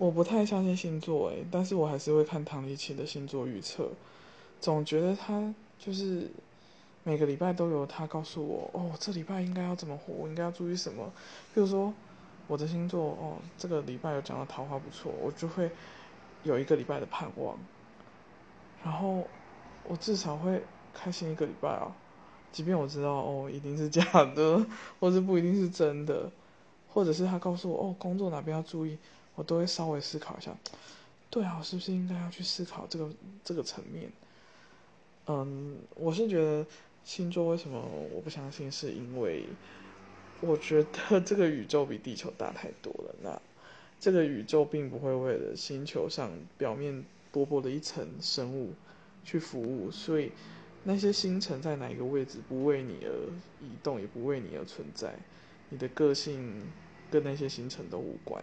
我不太相信星座诶，但是我还是会看唐立奇的星座预测，总觉得他就是每个礼拜都有他告诉我，哦，这礼拜应该要怎么活，我应该要注意什么。比如说我的星座，哦，这个礼拜有讲到桃花不错，我就会有一个礼拜的盼望，然后我至少会开心一个礼拜啊。即便我知道哦，一定是假的，或者不一定是真的，或者是他告诉我哦，工作哪边要注意，我都会稍微思考一下。对啊，我是不是应该要去思考这个这个层面？嗯，我是觉得星座为什么我不相信，是因为我觉得这个宇宙比地球大太多了。那这个宇宙并不会为了星球上表面薄薄的一层生物去服务，所以。那些星辰在哪一个位置，不为你而移动，也不为你而存在。你的个性跟那些星辰都无关。